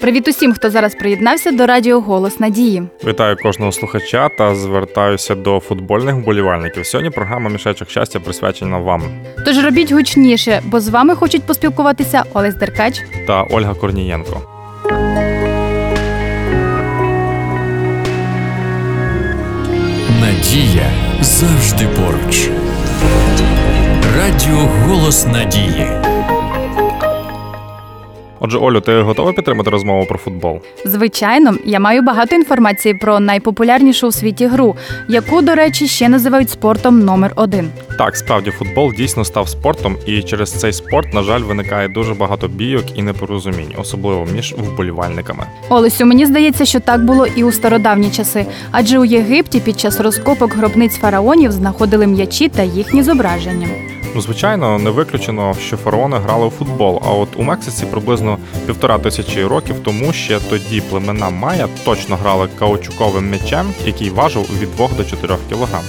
Привіт усім, хто зараз приєднався до Радіо Голос Надії. Вітаю кожного слухача та звертаюся до футбольних вболівальників. Сьогодні програма Мішечок щастя присвячена вам Тож робіть гучніше, бо з вами хочуть поспілкуватися Олесь Деркач. та Ольга Корнієнко. Надія завжди поруч. Радіо Голос Надії. Отже, Олю, ти готова підтримати розмову про футбол? Звичайно, я маю багато інформації про найпопулярнішу у світі гру, яку, до речі, ще називають спортом номер один. Так, справді футбол дійсно став спортом, і через цей спорт, на жаль, виникає дуже багато бійок і непорозумінь, особливо між вболівальниками. Олесю, мені здається, що так було і у стародавні часи, адже у Єгипті під час розкопок гробниць фараонів знаходили м'ячі та їхні зображення. Ну, звичайно, не виключено, що фараони грали у футбол. А от у Мексиці приблизно півтора тисячі років тому ще тоді племена Майя точно грали каучуковим м'ячем, який важив від 2 до 4 кілограм.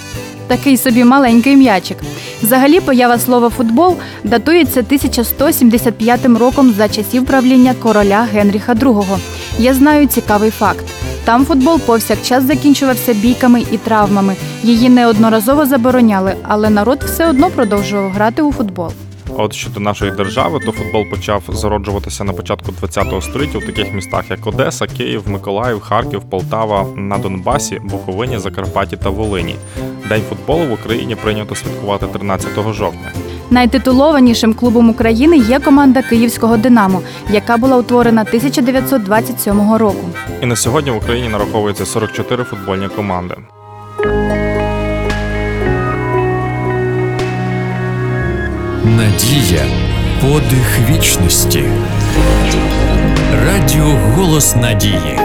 Такий собі маленький м'ячик. Взагалі, поява слова футбол датується 1175 роком за часів правління короля Генріха II. Я знаю цікавий факт. Там футбол повсякчас закінчувався бійками і травмами. Її неодноразово забороняли, але народ все одно продовжував грати у футбол. А от щодо нашої держави, то футбол почав зароджуватися на початку ХХ століття в таких містах, як Одеса, Київ, Миколаїв, Харків, Полтава, на Донбасі, Буковині, Закарпатті та Волині. День футболу в Україні прийнято святкувати 13 жовтня. Найтитулованішим клубом України є команда Київського Динамо, яка була утворена 1927 року. І на сьогодні в Україні нараховується 44 футбольні команди. Надія подих вічності. Радіо Голос Надії.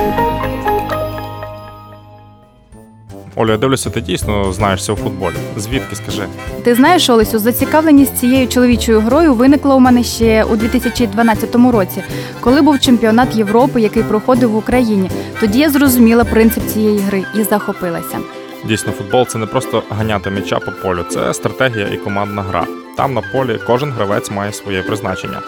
Оля, я дивлюся, ти дійсно знаєшся у футболі. Звідки скажи? Ти знаєш, Олесю, зацікавленість цією чоловічою грою виникла у мене ще у 2012 році, коли був чемпіонат Європи, який проходив в Україні. Тоді я зрозуміла принцип цієї гри і захопилася. Дійсно, футбол це не просто ганяти м'яча по полю, це стратегія і командна гра. Там на полі кожен гравець має своє призначення.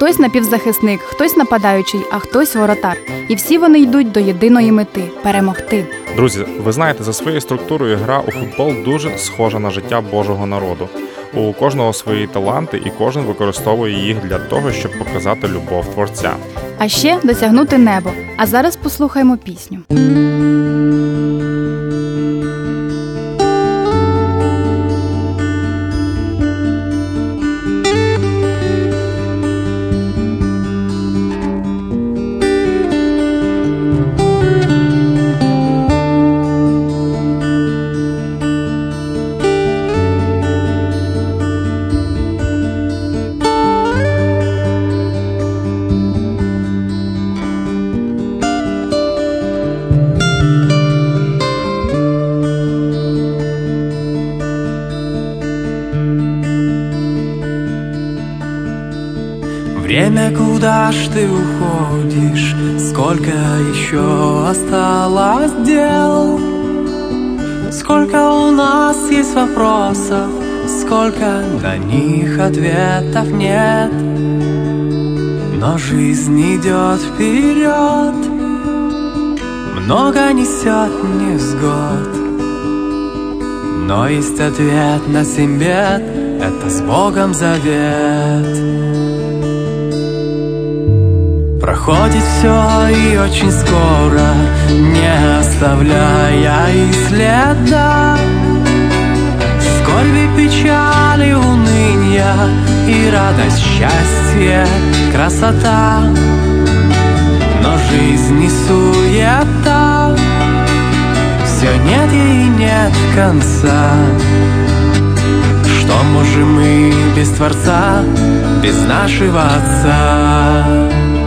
Хтось напівзахисник, хтось нападаючий, а хтось воротар. І всі вони йдуть до єдиної мети перемогти. Друзі, ви знаєте, за своєю структурою гра у футбол дуже схожа на життя Божого народу. У кожного свої таланти, і кожен використовує їх для того, щоб показати любов творця. А ще досягнути небо. А зараз послухаємо пісню. Время, куда ж ты уходишь? Сколько еще осталось дел? Сколько у нас есть вопросов? Сколько на них ответов нет? Но жизнь идет вперед Много несет невзгод Но есть ответ на семь бед Это с Богом завет Проходит все и очень скоро, не оставляя и следа. Скорби, печали, уныния и радость, счастье, красота. Но жизнь не суета, все нет ей нет конца. Что можем мы без Творца, без нашего Отца?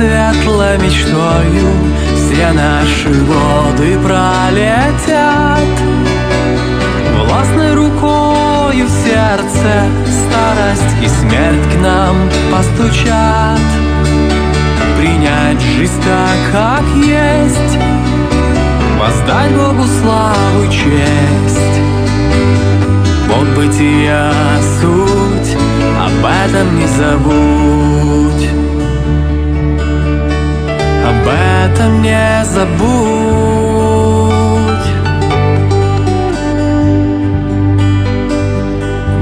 Светлой мечтою Все наши годы пролетят. Властной рукою в сердце Старость и смерть к нам постучат. Принять жизнь так, как есть Воздать Богу славу и честь. Бог бытия суть Об этом не забудь Об этом не забудь.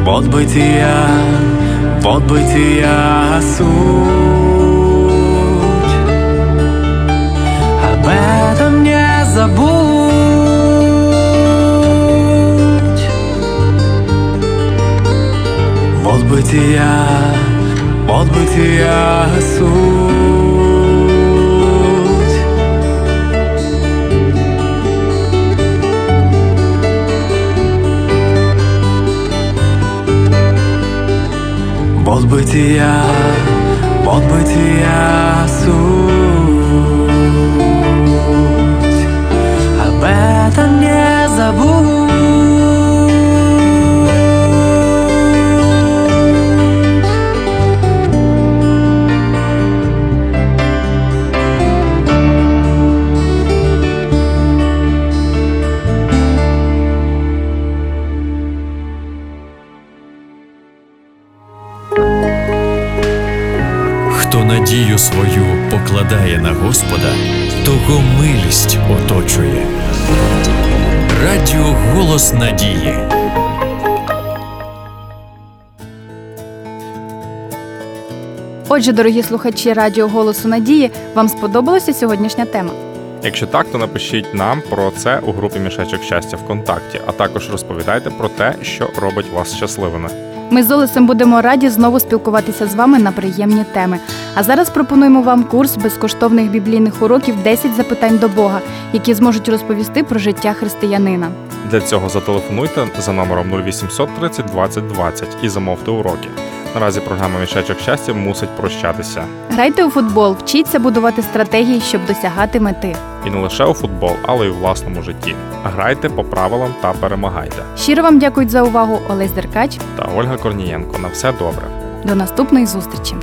Вот бытия, вот бытия суть. Об этом не забудь. Вот бытия, вот бытия суть Poesia, bon Poesia. Покладає на Господа, того милість оточує. Радіо Голос Надії. Отже, дорогі слухачі Радіо Голосу Надії, вам сподобалася сьогоднішня тема? Якщо так, то напишіть нам про це у групі Мішечок щастя ВКонтакті, а також розповідайте про те, що робить вас щасливими. Ми з Олесем будемо раді знову спілкуватися з вами на приємні теми. А зараз пропонуємо вам курс безкоштовних біблійних уроків «10 запитань до Бога, які зможуть розповісти про життя християнина. Для цього зателефонуйте за номером 0800 30 20 20 і замовте уроки. Наразі програма Мішечок щастя мусить прощатися. Грайте у футбол, вчіться будувати стратегії, щоб досягати мети. І не лише у футбол, але й у власному житті. Грайте по правилам та перемагайте. Щиро вам дякують за увагу, Олесь Деркач. Та Ольга Корнієнко. На все добре. До наступної зустрічі!